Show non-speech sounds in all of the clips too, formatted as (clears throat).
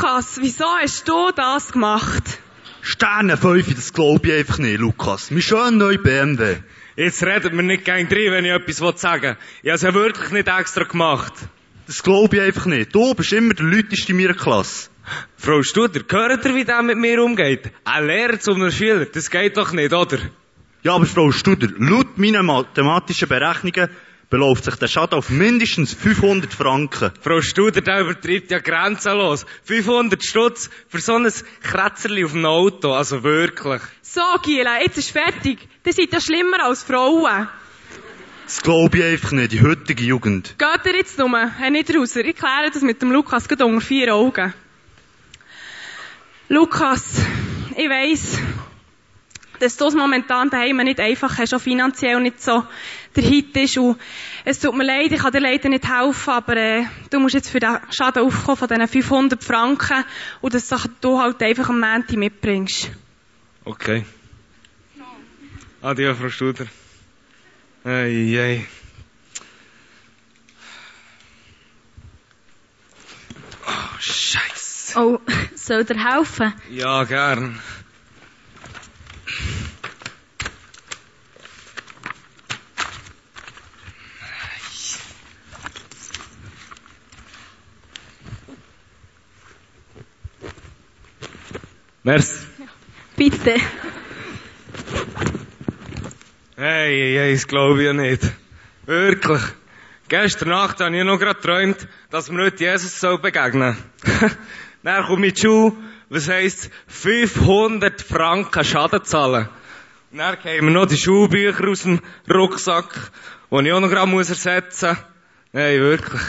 Lukas, wieso hast du das gemacht? Sterne 5, das glaube ich einfach nicht, Lukas. Mein schöner neuer BMW. Jetzt redet mir nicht gegen drin, wenn ich etwas sagen will. Ich habe es ja wirklich nicht extra gemacht. Das glaube ich einfach nicht. Du bist immer der Leuteste in meiner Klasse. Frau Studer, hört ihr, wie der mit mir umgeht? Ein Lehrer zu einem Schüler, das geht doch nicht, oder? Ja, aber Frau Studer, laut meinen mathematischen Berechnungen beläuft sich der Schaden auf mindestens 500 Franken. Frau Studer, der übertreibt ja grenzenlos. 500 Stutz für so ein Kratzerli auf einem Auto, also wirklich. So, Giela, jetzt ist fertig. Das seid ja schlimmer als Frauen. Das glaube ich einfach nicht, die heutige Jugend. Geht ihr jetzt nur? Hey, nicht raus. Ich kläre das mit dem Lukas gerade unter vier Augen. Lukas, ich weiss, dass du es momentan daheim nicht einfach hast, auch finanziell nicht so der Hit ist. Und es tut mir leid, ich kann dir leider nicht helfen, aber äh, du musst jetzt für den Schaden aufkommen von diesen 500 Franken und das du halt einfach am Montag mitbringst. Okay. Adieu, Frau Studer. Ei, ei. Oh, Scheiße. Oh, (laughs) soll dir helfen? Ja, gern. Merci. Bitte. Hey, hey, das glaube ich ja nicht. Wirklich. Gestern Nacht habe ich noch gerade geträumt, dass wir heute Jesus soll begegnen. (laughs) Dann komme ich Schule, was heisst 500 Franken Schaden zahlen. Und dann wir noch die Schulbücher aus dem Rucksack, die ich auch noch gerade muss ersetzen muss. Nein, wirklich.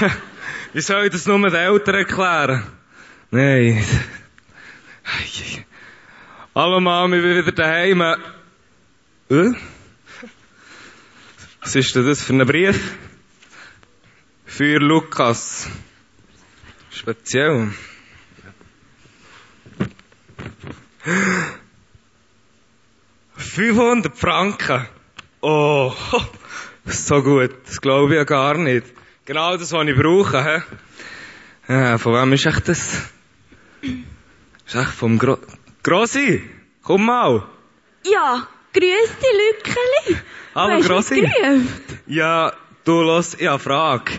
(laughs) Wie soll ich das nur den Eltern erklären? Nein. Ich bin wieder daheim. Äh? Was ist denn das für ein Brief? Für Lukas. Speziell. Fünfhundert Franken. Oh, so gut. Das glaube ich ja gar nicht. Genau das, was ich brauche. He? Ja, von wem ist echt das? Ist echt vom Gro Grossi? Komm mal. Ja, grüß dich, Lückeli. Hallo, Grossi. Ja, du, los, eine Frage.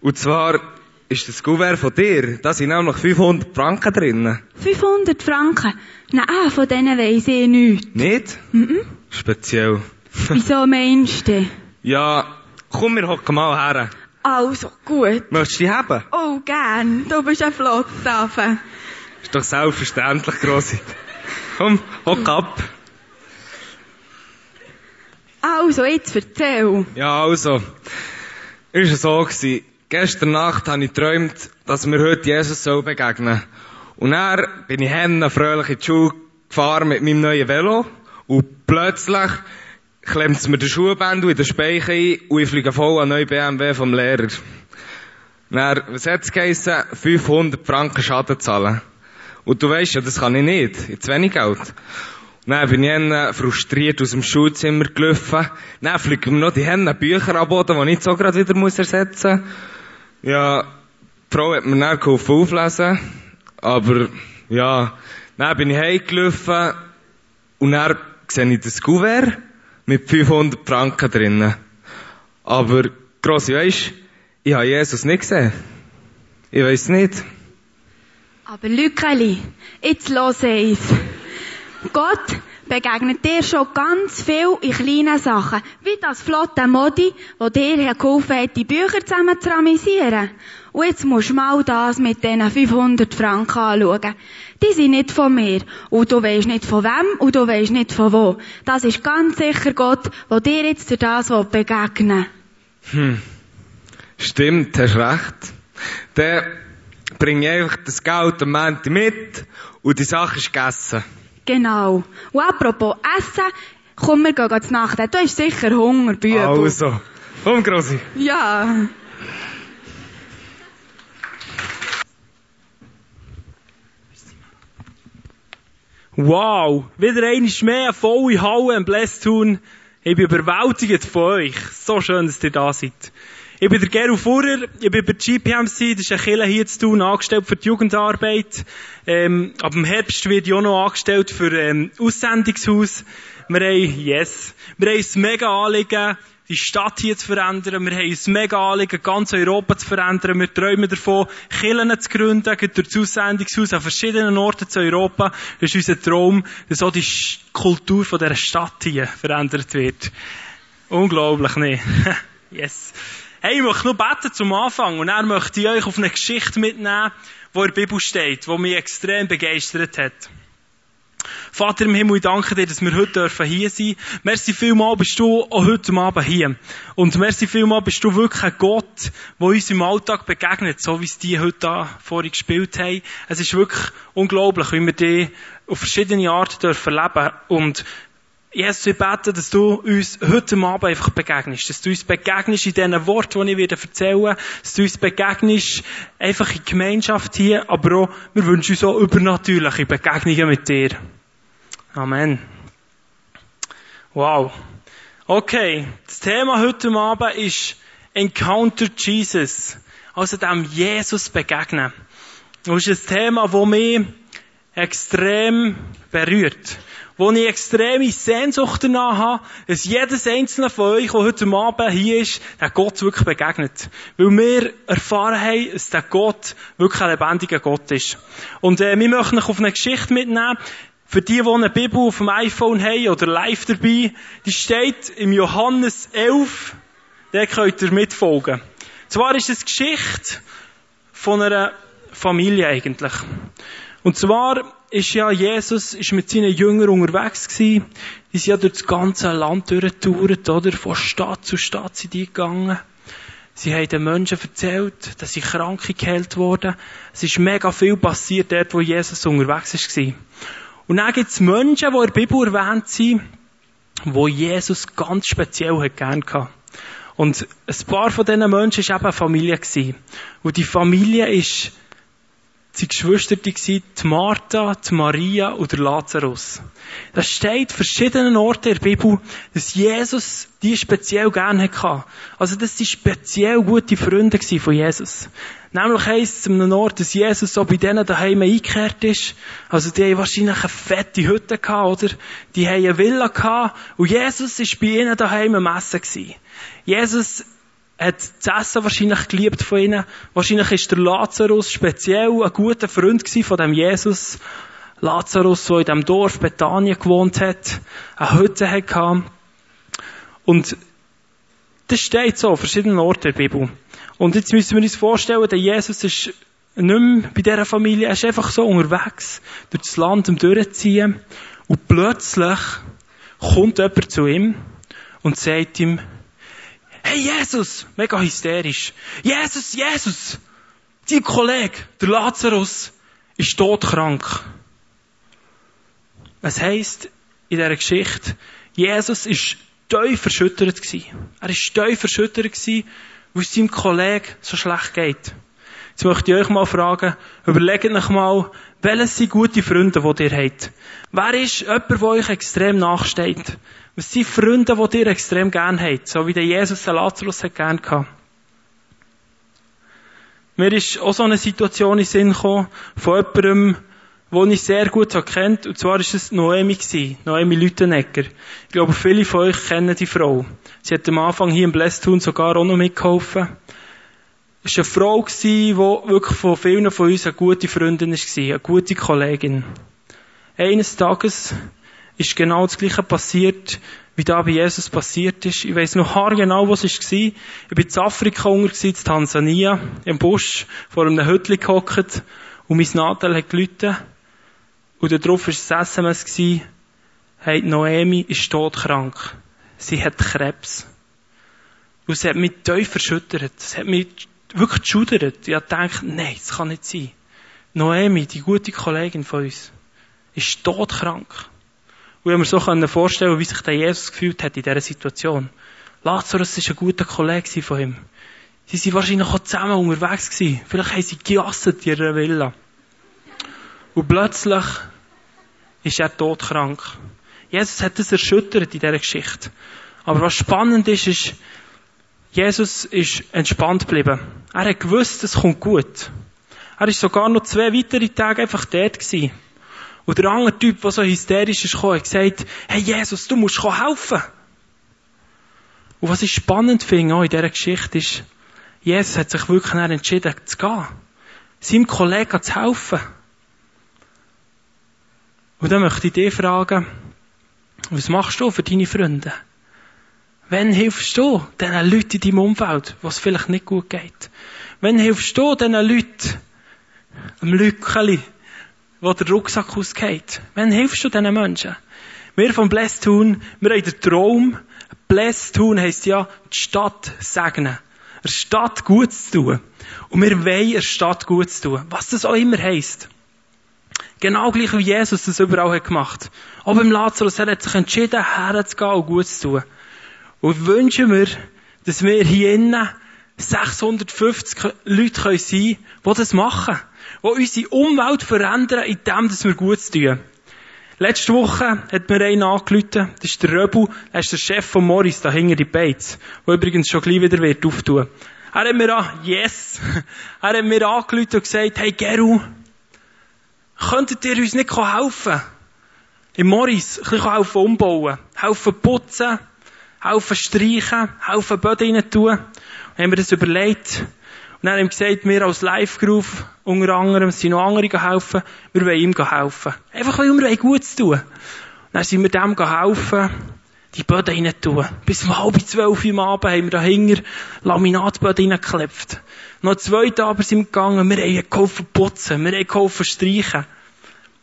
Und zwar, ist das Kuvert von dir, da sind nämlich 500 Franken drin. 500 Franken? Nein, von denen weiss ich nichts. Nicht? Mhm. Speziell. (laughs) Wieso meinst du? Ja, komm, wir hocken mal her. Also, gut. Möchtest du die haben? Oh, gern. Du bist ein Flottaffe. Ist doch selbstverständlich, Grossi. Komm, hock ab. Also, jetzt erzähl. Ja, also. Ist es so gewesen. Gestern Nacht habe ich geträumt, dass mir heute Jesus soll begegnen. Und dann bin ich hennen fröhlich in die Schule gefahren mit meinem neuen Velo. Und plötzlich klemmt es mir den Schuhbändel in den Speicher ein und ich fliege voll an neuen BMW vom Lehrer. Dann, was hat es geheissen? 500 Franken Schaden zahlen. Und du weißt ja, das kann ich nicht. Jetzt wenig Geld. Dann bin ich dann frustriert aus dem Schulzimmer gelaufen. Dann fliegen mir noch die Hände Bücher Boden, die ich nicht so gerade wieder ersetzen muss. Ja, die Frau hat mir dann geholfen auflesen. Aber, ja, dann bin ich heimgelaufen und dann sehe ich das Kuvert mit 500 Franken drinnen. Aber, gross, weisst, ich habe Jesus nicht gesehen. Ich weiss nicht. Aber Lückeli, jetzt los eins. Gott begegnet dir schon ganz viel in kleinen Sachen. Wie das flotte Modi, wo dir geholfen hat, die Bücher zusammen zu ramisieren. Und jetzt musst du mal das mit diesen 500 Franken anschauen. Die sind nicht von mir. Und du weisst nicht von wem und du weisst nicht von wo. Das ist ganz sicher Gott, der dir jetzt durch das begegnen Hm. Stimmt, hast recht. Dann bringe einfach das Geld am Montag mit und die Sache ist gegessen. Genau. Und apropos Essen, komm, wir gehen zu Nacht. Du hast sicher Hunger, Bübel. Also, komm, Grossi. Ja. Wow, wieder einmal mehr eine volle Halle im Blästun. Ich bin überwältigt von euch. So schön, dass ihr da seid. Ich bin der Gero Fuhrer, ich bin bei GPMC, das ist eine Kirche hier zu tun, angestellt für die Jugendarbeit. Ähm, ab dem Herbst wird ich auch noch angestellt für ähm, Aussendungshaus. Wir haben, yes, wir haben ein mega Anliegen, die Stadt hier zu verändern. Wir haben ein mega Anliegen, ganz Europa zu verändern. Wir träumen davon, Kirchen zu gründen, durch das Aussendungshaus an verschiedenen Orten zu Europa. Das ist unser Traum, dass auch die Kultur von dieser Stadt hier verändert wird. Unglaublich, ne? (laughs) yes. Hey, ich möchte noch beten zum Anfang und dann möchte ich euch auf eine Geschichte mitnehmen, die in der Bibel steht, die mich extrem begeistert hat. Vater im Himmel, ich danke dir, dass wir heute dürfen hier sein. Merci vielmal bist du auch heute Abend hier. Und merci vielmal bist du wirklich ein Gott, der uns im Alltag begegnet, so wie es die heute da vorhin gespielt haben. Es ist wirklich unglaublich, wie wir die auf verschiedene Arten dürfen leben. Und Jesus, ich bete, dass du uns heute Abend einfach begegnest. Dass du uns begegnest in diesen Worten, die ich wieder erzählen Dass du uns begegnest einfach in Gemeinschaft hier. Aber auch, wir wünschen uns auch übernatürliche Begegnungen mit dir. Amen. Wow. Okay. Das Thema heute Abend ist Encounter Jesus. Also dem Jesus begegnen. Das ist ein Thema, das mich extrem berührt. Wo ich extreme Sehnsucht danach habe, dass jedes einzelne von euch, der heute Abend hier ist, der Gott wirklich begegnet. Weil wir erfahren haben, dass der Gott wirklich ein lebendiger Gott ist. Und äh, wir möchten euch auf eine Geschichte mitnehmen, für die, die eine Bibel auf dem iPhone haben oder live dabei, die steht im Johannes 11, der könnt ihr mitfolgen. Zwar ist es Geschichte von einer Familie eigentlich. Und zwar ist ja Jesus ist mit seinen Jüngern unterwegs gewesen. Die sind ja durch das ganze Land durchgetourt, oder? Von Stadt zu Stadt sind die gegangen. Sie haben den Menschen erzählt, dass sie Kranke geheilt wurden. Es ist mega viel passiert dort, wo Jesus unterwegs war. Und dann gibt es Menschen, die in der Bibel erwähnt sind, wo Jesus ganz speziell hat gern gehabt. Und ein paar von diesen Menschen war eben eine Familie. Und die Familie ist die Geschwister die Martha, die Maria und der Lazarus. Das steht verschiedenen Orten in der Bibel, dass Jesus die speziell gerne hatte. Also, das sind speziell gute Freunde von Jesus. Nämlich heisst es an einem Ort, dass Jesus so bei denen daheim eingekehrt ist. Also die haben wahrscheinlich eine fette Hütte gehabt, oder? Die haben eine Villa gehabt. Und Jesus ist bei ihnen daheim am Essen. Jesus hat das Essen wahrscheinlich geliebt von ihnen. Wahrscheinlich ist der Lazarus speziell ein guter Freund von dem Jesus. Lazarus, der in dem Dorf Bethanien gewohnt hat, eine Hütte hatte. Und das steht so, Orten in der Bibel. Und jetzt müssen wir uns vorstellen, der Jesus ist nicht mehr bei dieser Familie, er ist einfach so unterwegs, durch das Land um durchziehen. Und plötzlich kommt jemand zu ihm und sagt ihm, hey Jesus, mega hysterisch, Jesus, Jesus, dein Kollege, der Lazarus, ist todkrank. Es heisst in dieser Geschichte, Jesus ist tief verschüttert gewesen. Er ist tief verschüttert gewesen weil es seinem Kollegen so schlecht geht. Jetzt möchte ich euch mal fragen, überlegt euch mal, welches sind gute Freunde, die ihr habt? Wer ist jemand, der euch extrem nachsteht? Was sind Freunde, die ihr extrem gern habt? So wie der Jesus den Lazarus hat gern gehabt. Mir ist auch so eine Situation in den Sinn gekommen, von jemandem, den ich sehr gut kennt, und zwar ist es Noemi Noemi Lütenegger. Ich glaube, viele von euch kennen die Frau. Sie hat am Anfang hier im Blästun sogar auch noch mitgeholfen. Es war eine Frau, die wirklich von vielen von uns eine gute Freundin war, eine gute Kollegin. Eines Tages ist genau das Gleiche passiert, wie da bei Jesus passiert ist. Ich weiss noch haargenau, was es war. Ich bin in Afrika unter, in Tansania, im Busch, vor einem Hütchen gehockt, und mein Nadel hat gelitten. Und darauf war das SMS, hey, Noemi ist todkrank. Sie hat Krebs. Und es hat mich tief verschüttert. Es hat mich wirklich geschudert. Ich habe gedacht, nein, das kann nicht sein. Noemi, die gute Kollegin von uns, ist todkrank. Und ich mir so vorstellen wie sich der Jesus gefühlt hat in dieser Situation. Lazarus war ein guter Kollege von ihm. Sie waren wahrscheinlich auch zusammen unterwegs gewesen. Vielleicht haben sie gejasset in ihrer Villa. Und plötzlich ist er todkrank. Jesus hat das erschüttert in dieser Geschichte. Aber was spannend ist, ist, Jesus ist entspannt geblieben. Er hat gewusst, es kommt gut. Er ist sogar noch zwei weitere Tage einfach dort gewesen. Und der andere Typ, der so hysterisch ist hat gesagt, hey Jesus, du musst helfen. Und was ich spannend finde auch in dieser Geschichte ist, Jesus hat sich wirklich entschieden zu gehen. Seinem Kollegen zu helfen. Und dann möchte ich dich fragen, was machst du für deine Freunde? Wann hilfst du diesen Leuten in deinem Umfeld, was vielleicht nicht gut geht? Wann hilfst du diesen Leuten, einem Lückeli, wo der Rucksack ausgeht? Wann hilfst du diesen Menschen? Wir von Blessed Town, wir haben den Traum, Blessed Town heisst ja, die Stadt segnen. Der Stadt gut zu tun. Und wir wollen der Stadt gut zu tun. Was das auch immer heisst. Genau gleich wie Jesus das überall hat gemacht. Auch beim Lazarus, er hat sich entschieden, herzugehen und gut zu tun. Und wünschen wir, dass wir hier innen 650 Leute sein können, die das machen. Die unsere Umwelt verändern, indem wir gut tun. Letzte Woche hat mir einer angerufen, das ist der Röbu, er ist der Chef von Morris, da hinter die Bates, der übrigens schon gleich wieder wird auftun. Er hat mir an, yes, (laughs) er hat mir angerufen und gesagt, hey Geru, könntet ihr uns nicht helfen? Im Morris, ein bisschen helfen umbauen, helfen putzen, helfen streichen, helfen Böden rein tun. Und haben wir das überlegt. Und dann haben wir gesagt, wir als Live-Groove, unter anderem, sind noch andere helfen, wir wollen ihm helfen. Einfach, weil wir gut zu tun. Und dann sind wir dem helfen, die Böden rein tun. Bis um halb zwölf Uhr am Abend haben wir dahinter Laminatböden reingeklebt. Noch zwei Tage sind wir gegangen, wir haben geholfen putzen, wir haben geholfen streichen.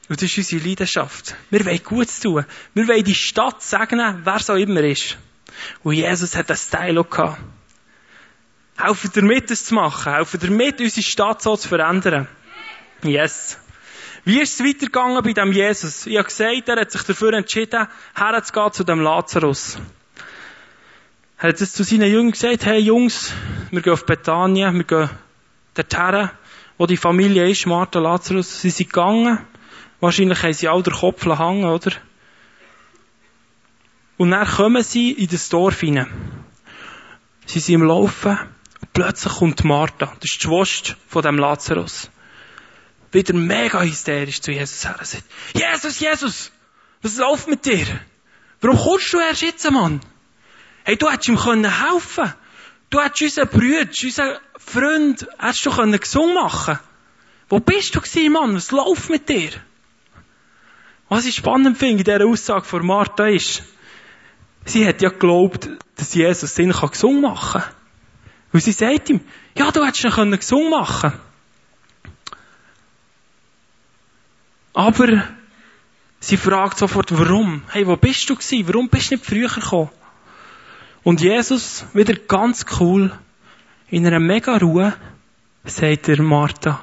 Und das ist unsere Leidenschaft. Wir wollen gut zu tun. Wir wollen die Stadt segnen, wer auch immer ist. Und Jesus hat das Style auch gehabt. Helfen dir mit, das zu machen. Helfen dir mit, unsere Stadt so zu verändern. Yes. Wie ist es weitergegangen bei dem Jesus? Ich habe gesagt, er hat sich dafür entschieden, herzugehen zu dem Lazarus. Er hat es zu seinen Jüngern gesagt, hey Jungs, wir gehen auf Bethanien, wir gehen dorthin, wo die Familie ist, Martha, Lazarus. Sie sind gegangen. Wahrscheinlich haben sie all den Kopf hängen, oder? Und dann kommen sie in das Dorf hinein. Sie sind im Laufen und plötzlich kommt Martha, das ist die Schwester von dem Lazarus, wieder mega hysterisch zu Jesus her und sagt, Jesus, Jesus, was läuft mit dir? Warum kommst du erst jetzt, Mann? Hey, du hättest ihm können helfen Du hättest unseren Bruder, unseren Freund, hättest du können gesungen machen Wo bist du gewesen, Mann? Was läuft mit dir? Was ich spannend finde in dieser Aussage von Martha ist, Sie hat ja geglaubt, dass Jesus kann gesungen machen kann. Und sie sagt ihm, ja, du hättest ihn gesungen machen Aber sie fragt sofort, warum? Hey, wo bist du gewesen? Warum bist du nicht früher gekommen? Und Jesus, wieder ganz cool, in einer mega Ruhe, sagt er Martha,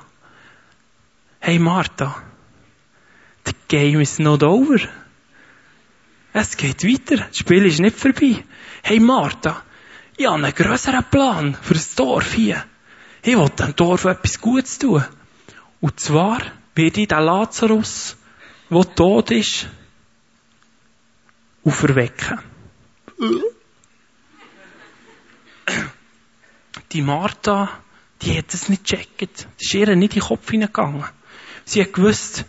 hey Martha, the game is not over. Es geht weiter. Das Spiel ist nicht vorbei. Hey Martha, ich habe einen grösseren Plan für das Dorf hier. Ich will dem Dorf etwas Gutes tun. Und zwar werde ich den Lazarus, der tot ist, auferwecken. Die Martha, die hat es nicht gecheckt. Das ist ihr nicht in den Kopf hineingegangen. Sie hat gewusst,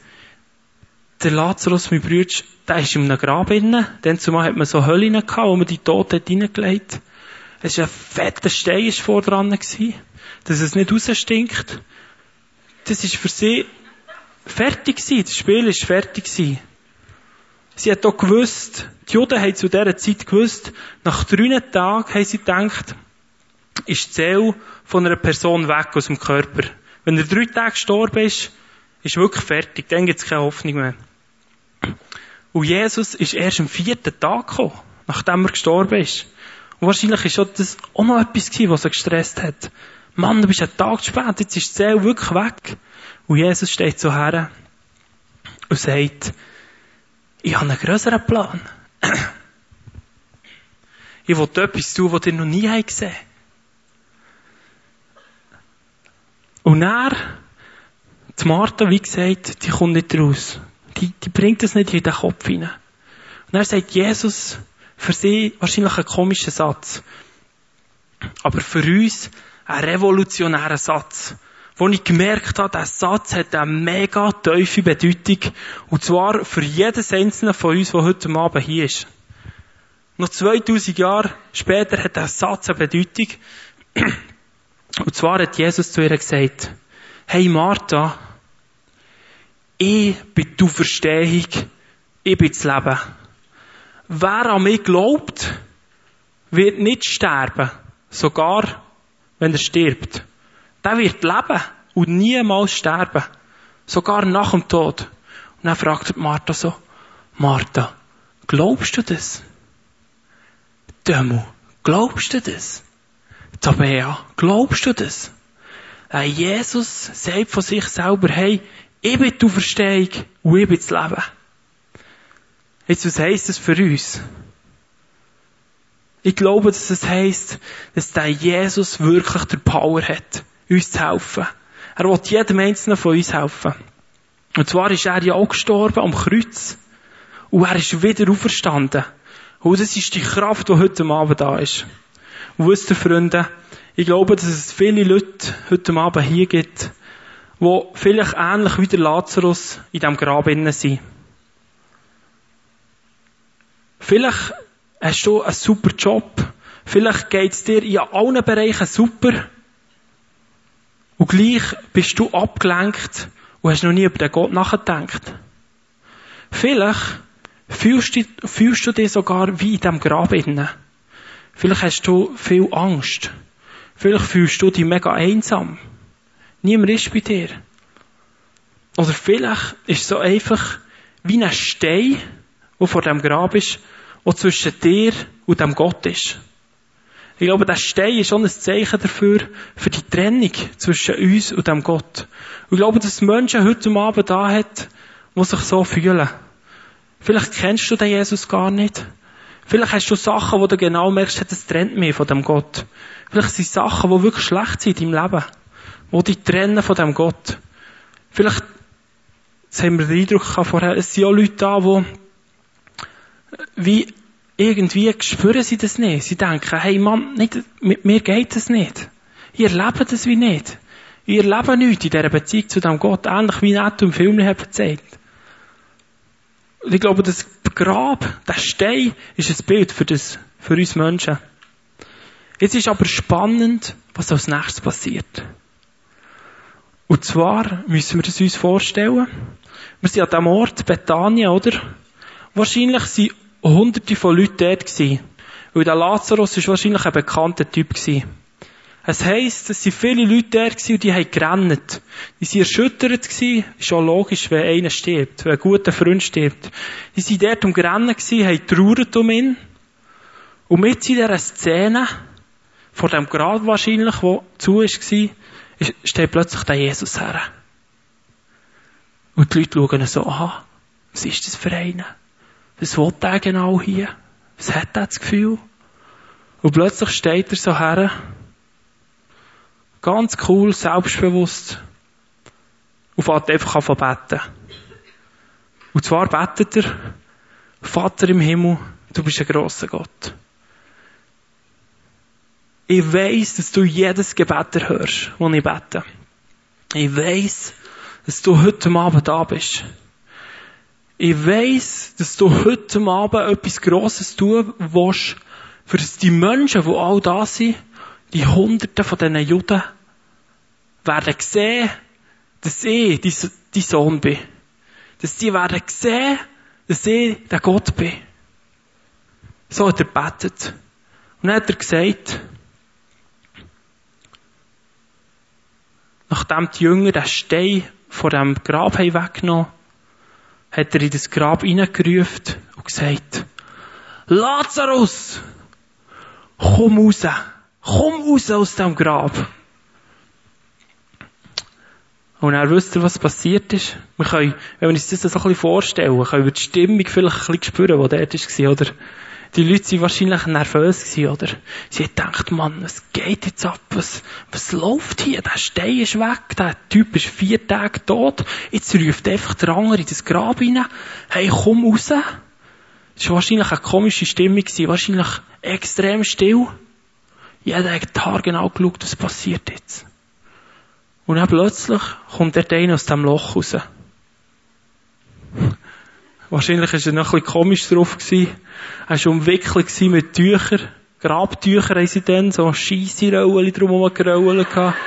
der Lazarus, mein Bruder, der ist in einem Grab innen. Dann zumal hat man so Höhlen gehabt, wo man die Toten reingelegt hat. Es war ein fetter Stein vor dran gewesen, dass es nicht rausstinkt. Das ist für sie fertig gewesen. Das Spiel ist fertig gewesen. Sie hat auch gewusst, die Juden haben zu dieser Zeit gewusst, nach drei Tagen haben sie gedacht, ist die Seele von einer Person weg aus dem Körper. Wenn er drei Tage gestorben ist, ist wirklich fertig. Dann gibt es keine Hoffnung mehr. Und Jesus ist erst am vierten Tag gekommen, nachdem er gestorben ist. Und wahrscheinlich war das auch noch etwas gewesen, was er gestresst hat. Mann, du bist einen Tag zu spät, jetzt ist die Seele wirklich weg. Und Jesus steht so her und sagt, ich habe einen grösseren Plan. (clears throat) Ich will etwas tun, was ihr noch nie gesehen habt. Und er die Martha, wie gesagt, die kommt nicht raus. Die, die bringt es nicht in den Kopf hinein. Und dann sagt Jesus für sie wahrscheinlich einen komischen Satz. aber für uns ein revolutionärer Satz. Wo ich gemerkt habe, der Satz hat eine mega tiefe Bedeutung. Und zwar für jedes einzelne von uns, der heute Abend hier ist. Noch 2000 Jahre später hat der Satz eine Bedeutung. Und zwar hat Jesus zu ihr gesagt, hey Martha, ich bin die Verstehung, ich bin das Leben. Wer an mich glaubt, wird nicht sterben, sogar wenn er stirbt. Der wird leben und niemals sterben, sogar nach dem Tod. Und dann fragt Martha so, Martha, glaubst du das? Demo, glaubst du das? Tabea, glaubst du das? Äh, Jesus sagt von sich selber, hey, ich bin die Auferstehung und ich bin das Leben. Jetzt, was heisst das für uns? Ich glaube, dass es heisst, dass der Jesus wirklich der Power hat, uns zu helfen. Er will jedem Einzelnen von uns helfen. Und zwar ist er ja auch gestorben am Kreuz. Und er ist wieder auferstanden. Und das ist die Kraft, die heute Abend da ist. Und wisst ihr, Freunde, ich glaube, dass es viele Leute heute Abend hier gibt, die vielleicht ähnlich wie der Lazarus in diesem Grab innen sind. Vielleicht hast du einen super Job. Vielleicht geht es dir in allen Bereichen super. Und gleich bist du abgelenkt und hast noch nie über den Gott nachgedacht. Vielleicht fühlst du, fühlst du dich sogar wie in diesem Grab innen. Vielleicht hast du viel Angst. Vielleicht fühlst du dich mega einsam. Niemand ist bei dir. Oder vielleicht ist es so einfach wie ein Stein, der vor dem Grab ist, der zwischen dir und dem Gott ist. Ich glaube, der Stein ist schon ein Zeichen dafür, für die Trennung zwischen uns und dem Gott. Und ich glaube, dass Menschen heute Abend da hat, die sich so fühlen. Vielleicht kennst du den Jesus gar nicht. Vielleicht hast du Sachen, wo du genau merkst, das trennt mich von dem Gott. Vielleicht sind Sachen, die wirklich schlecht sind in deinem Leben. Die dich trennen von dem Gott. Vielleicht, jetzt haben wir den Eindruck vorher, es sind auch Leute da, die wie irgendwie spüren sie das nicht. Sie denken, hey Mann, nicht, mit mir geht das nicht. Ihr lebt das wie nicht. Ihr lebt nicht in dieser Beziehung zu dem Gott, ähnlich wie Netto im Film gezeigt. Und ich glaube, das Grab, der Stein, ist ein Bild für das, für uns Menschen. Jetzt ist aber spannend, was als nächstes passiert. Und zwar müssen wir das uns vorstellen. Wir sind an dem Ort Bethanien, oder? Wahrscheinlich sind hunderte von Leuten dort gewesen. Weil der Lazarus ist wahrscheinlich ein bekannter Typ gewesen. Es heisst, es sind viele Leute gewesen und die haben gerannt. Die sind erschüttert gewesen. Ist auch logisch, wenn einer stirbt, wenn ein guter Freund stirbt. Die sind dort um Rennen gewesen, haben trauert um ihn. Und mit in dieser Szene, vor dem Grab wahrscheinlich, wo zu war, steht plötzlich der Jesus her. Und die Leute schauen so an. Was ist das für einer? Was will der genau hier? Was hat er das Gefühl? Und plötzlich steht er so her, ganz cool, selbstbewusst, und fährt einfach an beten. Und zwar betet er, Vater im Himmel, du bist ein grosser Gott. Ich weiss, dass du jedes Gebet erhörst, das ich bete. Ich weiss, dass du heute Abend da bist. Ich weiss, dass du heute Abend etwas Grosses tun willst, für die Menschen, die all da sind, die Hunderten von diesen Juden, werden sehen, dass ich dein Sohn bin. Dass sie werden sehen, dass ich der Gott bin. So hat er betet. Und dann hat er gesagt, nachdem die Jünger den Stein vor dem Grab haben weggenommen hat er in das Grab hineingerufen und gesagt, Lazarus, komm raus, komm raus aus dem Grab. Und er wusste, was passiert ist. Wir können, wenn wir uns das so ein bisschen vorstellen, können wir die Stimmung vielleicht ein bisschen spüren, die dort war, oder? Die Leute waren wahrscheinlich nervös oder? Sie haben gedacht, Mann, was geht jetzt ab? Was, was läuft hier? Der Stein ist weg, der Typ ist vier Tage tot. Jetzt ruft einfach der andere in das Grab rein. Hey, komm raus. Das war wahrscheinlich eine komische Stimmung wahrscheinlich extrem still. Jeder hat haargenau geschaut, was passiert jetzt. Und dann plötzlich kommt der einer aus dem Loch raus. Wahrscheinlich war er noch ein bisschen komisch drauf. Er war umwickelt mit Tüchern. Grabtücher haben sie dann, so scheisse Rollen drumherum gerollt gehabt.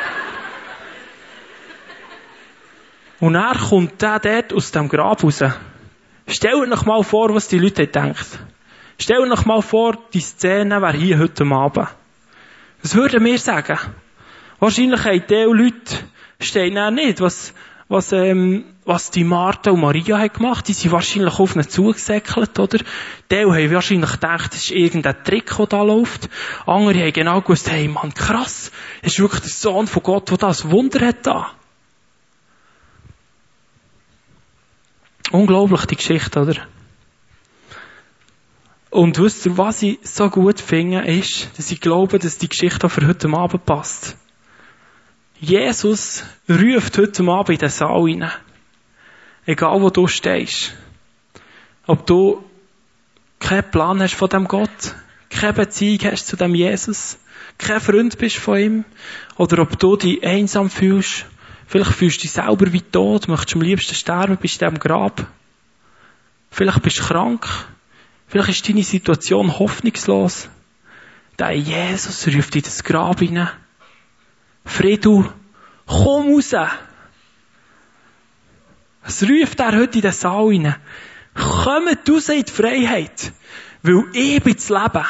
Und er kommt der dort aus dem Grab raus. Stellt euch mal vor, was die Leute denken. Stellt euch mal vor, die Szene wäre hier heute Abend. Was würden wir sagen? Wahrscheinlich haben die Leute, stehen auch nicht, was, was, ähm, was die Martha und Maria haben gemacht. Die sind wahrscheinlich auf ihn zugesäckelt, oder? Die haben wahrscheinlich gedacht, das ist irgendein Trick, der da läuft. Andere haben genau gewusst, hey Mann, krass. Das ist wirklich der Sohn von Gott, der das Wunder hat da. Unglaublich, die Geschichte, oder? Und wisst ihr, was ich so gut finde, ist, dass ich glaube, dass die Geschichte auch für heute Abend passt. Jesus ruft heute Abend in den Saal rein. Egal wo du stehst. Ob du keinen Plan hast von dem Gott, keine Beziehung hast zu dem Jesus, kein Freund bist von ihm, oder ob du dich einsam fühlst, vielleicht fühlst du dich selber wie tot, möchtest am liebsten sterben, bist in diesem Grab. Vielleicht bist du krank, vielleicht ist deine Situation hoffnungslos. Der Jesus ruft in das Grab hinein. Fredu, komm raus! Was ruft er heute in den Saal hinein? Kommt raus in die Freiheit. Weil ich bin das Leben.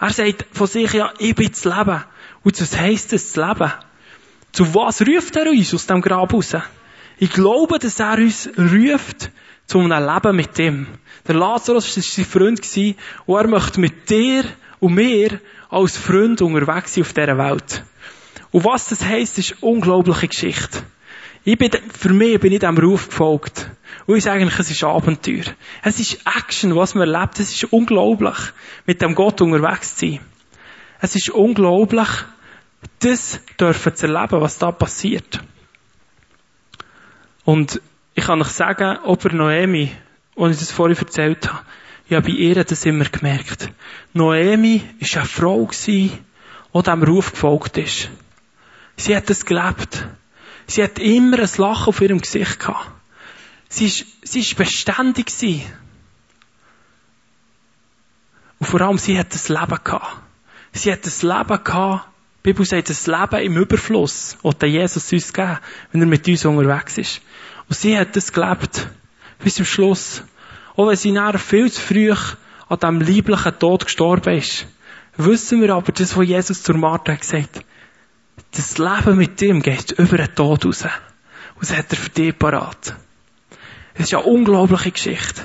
Er sagt von sich ja, ich bin das Leben. Und was heisst das, das Leben? Zu was ruft er uns aus dem Grab raus? Ich glaube, dass er uns ruft zu einem Leben mit ihm. Der Lazarus war sein Freund und er möchte mit dir und mir als Freund unterwegs sein auf dieser Welt. Und was das heisst, ist eine unglaubliche Geschichte. Ich bin, für mich bin ich diesem Ruf gefolgt. Und ich sage eigentlich, es ist Abenteuer. Es ist Action, was man erlebt. Es ist unglaublich, mit dem Gott unterwegs zu sein. Es ist unglaublich, das dürfen zu erleben, was da passiert. Und ich kann euch sagen, ob er Noemi, als ich das vorhin erzählt habe, habe bei ihr das immer gemerkt. Noemi war eine Frau, die dem Ruf gefolgt ist. Sie hat es gelebt. Sie hat immer ein Lachen auf ihrem Gesicht gehabt. Sie ist, sie ist beständig gewesen. Und vor allem, sie hat das Leben gehabt. Sie hat das Leben gehabt. Die Bibel sagt, das Leben im Überfluss, der Jesus uns geben, wenn er mit uns unterwegs ist. Und sie hat das gelebt. Bis zum Schluss. Auch wenn sie nachher viel zu früh an diesem lieblichen Tod gestorben ist. Wissen wir aber, das, was Jesus zur Martha hat gesagt das Leben mit ihm geht über den Tod raus. Und das hat er für dich parat. Es ist eine unglaubliche Geschichte.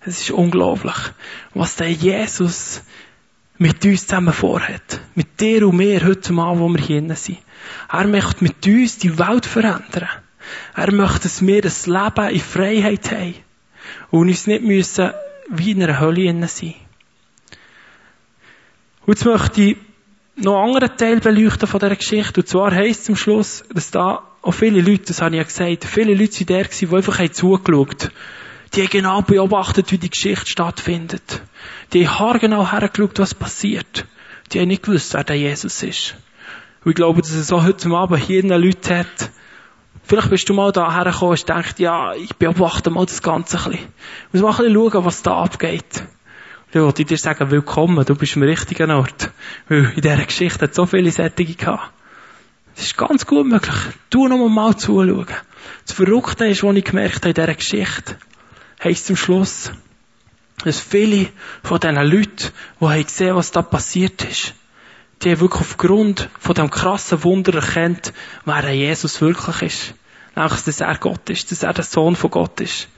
Es ist unglaublich, was der Jesus mit uns zusammen vorhat. Mit dir und mir heute Mal, wo wir hier sind. Er möchte mit uns die Welt verändern. Er möchte, dass wir das Leben in Freiheit haben. Und uns nicht müssen wie in einer Hölle sein. Und jetzt möchte ich noch einen anderen Teil beleuchten von dieser Geschichte. Und zwar heisst es zum Schluss, dass da auch viele Leute, das habe ich ja gesagt, viele Leute sind der gewesen, die einfach zugeschaut haben. Die haben genau beobachtet, wie die Geschichte stattfindet. Die haben haargenau hergeschaut, was passiert. Die haben nicht gewusst, wer der Jesus ist. Und ich glaube, dass es auch heute Abend hier Leute hat, Vielleicht bist du mal da hergekommen und denkst, ja, ich beobachte mal das Ganze ein bisschen. Ich muss mal ein bisschen schauen, was da abgeht. Dann wollte ich dir sagen, willkommen, du bist am richtigen Ort. Weil in dieser Geschichte hat so viele Sättige gehabt. Das ist ganz gut möglich. Du noch mal zuschauen. Das Verrückte ist, was ich gemerkt habe in dieser Geschichte, heisst zum Schluss, dass viele von diesen Leuten, die haben gesehen, was da passiert ist, die haben wirklich aufgrund von dem krassen Wunder erkennt, wer Jesus wirklich ist. Nämlich, dass er Gott ist, dass er der Sohn von Gott ist.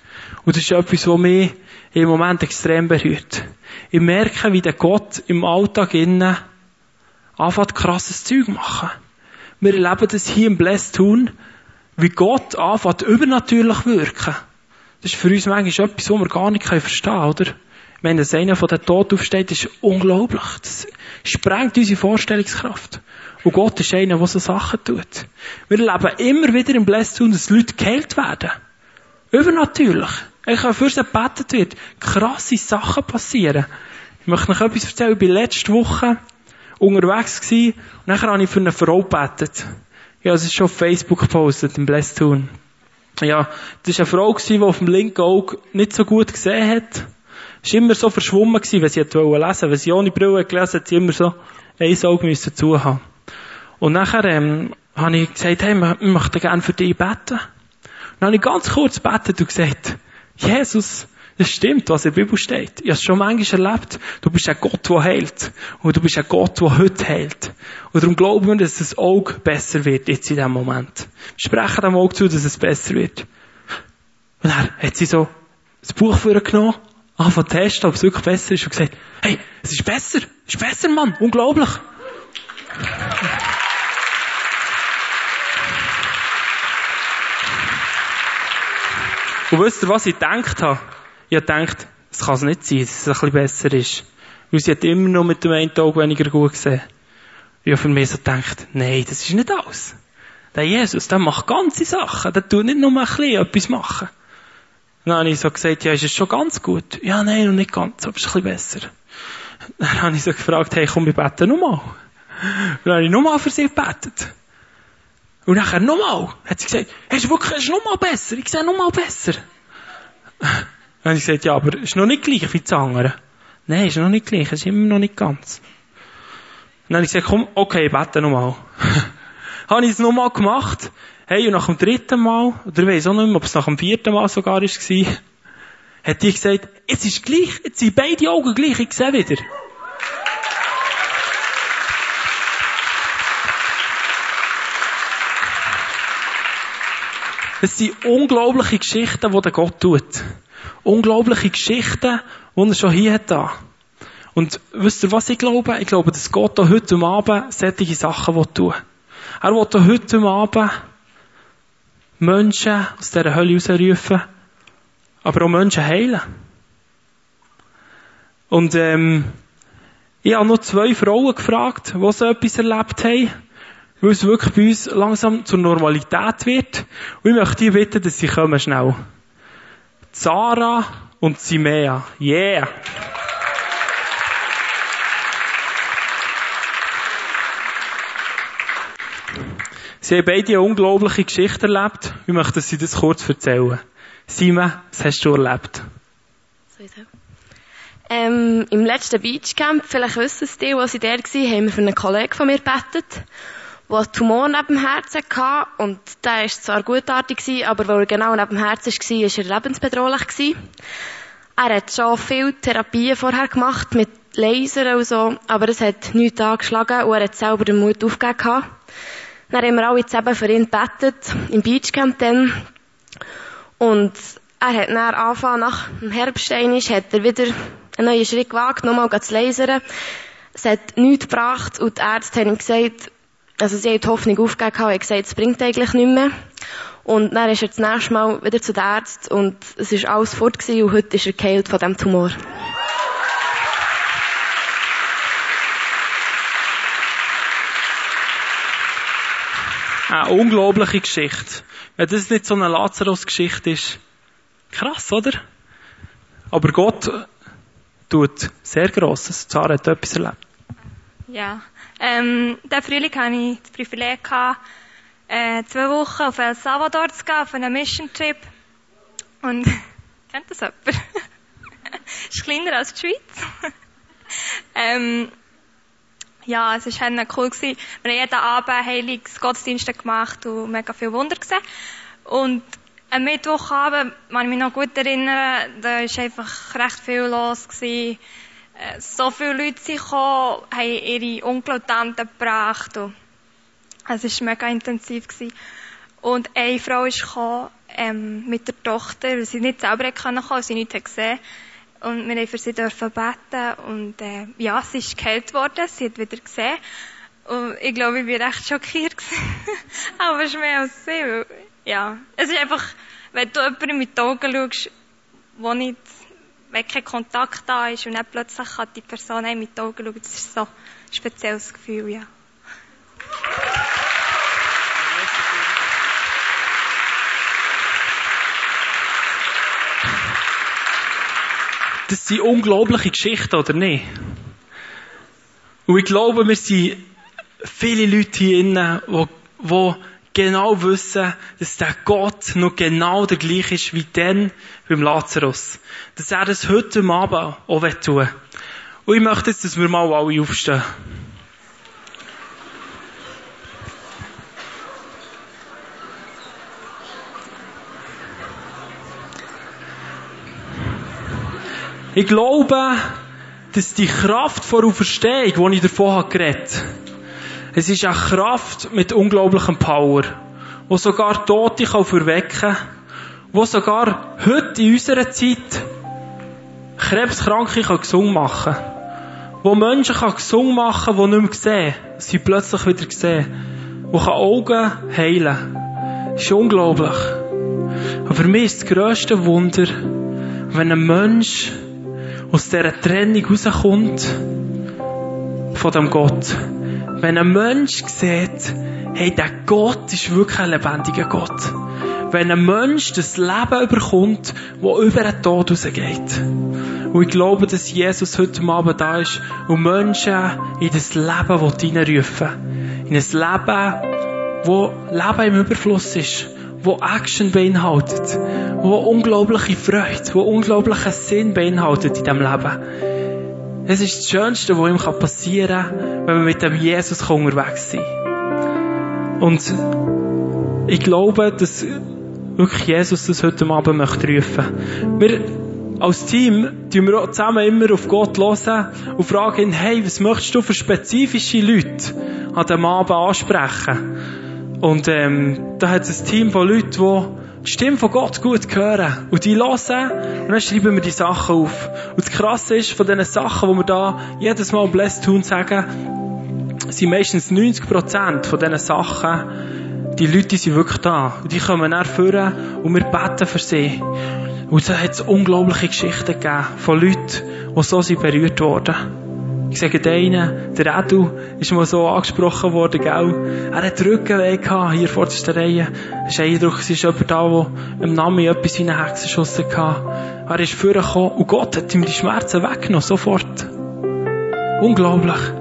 Und das ist etwas, was mich im Moment extrem berührt. Ich merke, wie der Gott im Alltag innen anfängt krasses Zeug machen. Wir erleben das hier im Bless tun, wie Gott anfängt übernatürlich wirken. Das ist für uns manchmal etwas, was wir gar nicht verstehen können, oder? Wenn das einer von den Tod aufsteht, ist unglaublich. Das sprengt unsere Vorstellungskraft. Und Gott ist einer, der so Sachen tut. Wir erleben immer wieder im Bless tun, dass Leute geheilt werden. Übernatürlich. Ich kann für sie gebetet wird. Krasse Sachen passieren. Ich möchte noch etwas erzählen. Ich war letzte Woche unterwegs gewesen, und nachher habe ich für eine Frau gebetet. Ja, es ist schon auf Facebook gepostet, im Blessed Tune. Ja, das war eine Frau gewesen, die auf dem linken Auge nicht so gut gesehen hat. Es war immer so verschwommen gewesen, wenn sie lesen wollte. Wenn sie ohne Brille gelesen hat, sie immer so ein Auge müssen zu haben. Und nachher, ähm, habe ich gesagt, hey, wir möchten gerne für dich beten. Dann habe ich ganz kurz gebetet und gesagt, Jesus, das stimmt, was in der Bibel steht. Ich habe es schon manchmal erlebt. Du bist ein Gott, der heilt. Und du bist ein Gott, der heute heilt. Und darum glauben wir, dass das Auge besser wird, jetzt in diesem Moment. Wir sprechen dem Auge zu, dass es besser wird. Und dann hat sie so das Buch vorgenommen, angefangen zu testen, ob es wirklich besser ist, und gesagt, hey, es ist besser, es ist besser, Mann, unglaublich. Und wisst ihr, was ich gedacht habe? Ich habe gedacht, es kann es nicht sein, dass es ein bisschen besser ist. Weil sie hat immer noch mit dem einen Tag weniger gut gesehen. Ich habe für mich so gedacht, nein, das ist nicht alles. Der Jesus, der macht ganze Sachen. Der tut nicht nur ein bisschen etwas machen. Dann habe ich so gesagt, ja, ist es schon ganz gut? Ja, nein, noch nicht ganz, aber es ist ein bisschen besser. Dann habe ich so gefragt, hey, komm, wir beten nochmal. Dann habe ich nochmal für sie gebetet. Und nachher nochmal, hat sie gesagt, hey, ist wirklich, ist nochmal besser, ich sehe nochmal besser. Dann habe ich gesagt, ja, aber ist noch nicht gleich wie das andere. Nein, ist noch nicht gleich, ist immer noch nicht ganz. Dann habe ich gesagt, komm, okay, bete nochmal. (laughs) habe ich es nochmal gemacht. Hey, und nach dem dritten Mal, oder ich weiss auch nicht mehr, ob es nach dem vierten Mal sogar war, hat die gesagt, es ist gleich, jetzt sind beide Augen gleich, ich sehe wieder. Es sind unglaubliche Geschichten, die der Gott tut. Unglaubliche Geschichten, die er schon hier hat. Und wisst ihr, was ich glaube? Ich glaube, dass Gott auch heute Abend solche Sachen tun will. Er will auch heute Abend Menschen aus dieser Hölle rausrufen, aber auch Menschen heilen. Und ähm, ich habe noch zwei Frauen gefragt, die so etwas erlebt haben weil es wirklich bei uns langsam zur Normalität wird. Und ich möchte die bitten, dass sie kommen schnell. Zara und Simea. Yeah! Sie haben beide eine unglaubliche Geschichte erlebt. Ich möchte, dass Sie das kurz erzählen. Simon, was hast du erlebt? Sowieso. Ähm, Im letzten Beachcamp, vielleicht wissen es die, als ich da war, haben wir für einen Kollegen von mir gebetet der einen Tumor neben dem Herzen hatte. Und der war zwar gutartig, aber weil er genau neben dem Herzen war, war er lebensbedrohlich. Er hat schon viele Therapien vorher gemacht, mit Lasern und so, aber es hat nichts angeschlagen und er hat selber den Mut aufgegeben. Dann haben wir alle zusammen für ihn gebetet, im Beachcamp dann. Und er hat dann angefangen, nach dem Herbst hat er wieder einen neuen Schritt gewagt, nochmal zu lasern. Es hat nichts gebracht und die Ärzte haben ihm gesagt, also sie hat die Hoffnung aufgegeben und gesagt, es bringt eigentlich nicht mehr. Und dann ist er das nächste Mal wieder zu den Ärzten und es ist alles fort gewesen und heute ist er geheilt von diesem Tumor. Eine unglaubliche Geschichte. Wenn das nicht so eine Lazarus-Geschichte ist, krass, oder? Aber Gott tut sehr Grosses. Zara hat etwas erlebt. Ja, ähm, diesen Frühling hatte ich das Privileg, gehabt, äh, zwei Wochen auf El Salvador zu gehen, auf einen Mission-Trip. Und, (laughs) kennt das jemand? (laughs) ist kleiner als die Schweiz. (laughs) ähm, ja, es war halt cool. Gewesen. Wir haben jeden Abend Heiligsgottesdienste gemacht und mega viel Wunder gesehen. Und am Mittwochabend, kann ich mich noch gut erinnern, da war einfach recht viel los. Gewesen. So viele Leute sind gekommen, haben ihre Onkel gebracht. Und es war mega intensiv. Und eine Frau ist gekommen, ähm, mit der Tochter, weil sie nicht selber kommen konnte, sie nichts gesehen Und wir haben für sie dürfen beten. Und, äh, ja, sie ist geheilt worden, sie hat wieder gesehen. Und ich glaube, ich war recht schockiert. (laughs) Aber es ist mehr als sie. Weil, ja, es ist einfach, wenn du jemanden mit den Augen schaust, wo nicht wenn kein Kontakt da ist und dann plötzlich kann die Person einem mit den Augen schauen, das ist so ein spezielles Gefühl, ja. Das sind unglaubliche Geschichten, oder nicht? Und ich glaube, wir sind viele Leute hier innen, die, die genau wissen, dass der Gott noch genau der gleiche ist wie dann beim Lazarus. Dass er das heute Abend auch tun will. Und ich möchte jetzt, dass wir mal alle aufstehen. Ich glaube, dass die Kraft vor Auferstehung, die ich davon habe geredet es ist eine Kraft mit unglaublichem Power, wo sogar Tote kann verwecken kann, wo sogar heute in unserer Zeit Krebskranke kann gesund machen kann, wo Menschen kann gesund machen kann, die nicht mehr sehen, sie plötzlich wieder sehen, kann Augen heilen. Das ist unglaublich. Aber für mich ist das grösste Wunder, wenn ein Mensch aus dieser Trennung rauskommt von dem Gott. Wenn ein Mensch sieht, hey, der Gott ist wirklich ein lebendiger Gott. Wenn ein Mensch das Leben überkommt, das über den Tod rausgeht. Und ich glaube, dass Jesus heute Abend da ist und Menschen in das Leben hineinrufen In ein Leben, wo Leben im Überfluss ist wo Action beinhaltet, wo unglaubliche Freude, wo unglaublichen Sinn beinhaltet in diesem Leben. Es ist das Schönste, was ihm passieren kann, wenn wir mit dem Jesus unterwegs sind. Und ich glaube, dass wirklich Jesus das heute Abend möchte rufen. Wir als Team tun wir auch zusammen immer auf Gott hören und fragen ihn, hey, was möchtest du für spezifische Leute an diesem Abend ansprechen? Und ähm, da hat es ein Team von Leuten, die die Stimme von Gott gut hören. Und die hören und dann schreiben wir die Sachen auf. Und das Krasse ist, von diesen Sachen, die wir da jedes Mal Blessed tun sagen, sind meistens 90% von diesen Sachen, die Leute sind wirklich da. Und die kommen dann führen und wir beten für sie. Und da hat es unglaubliche Geschichten gegeben von Leuten, die so sind berührt worden. Ich sage denen, der Edu ist mal so angesprochen worden, gell? Er hat Rückenweh gehabt, hier vor der Reihe. Es ist ein Eindruck, es ist jemand da, der im Namen etwas in eine Hexenschusse hatte. Er ist vorgekommen und Gott hat ihm die Schmerzen weggenommen, sofort. Unglaublich.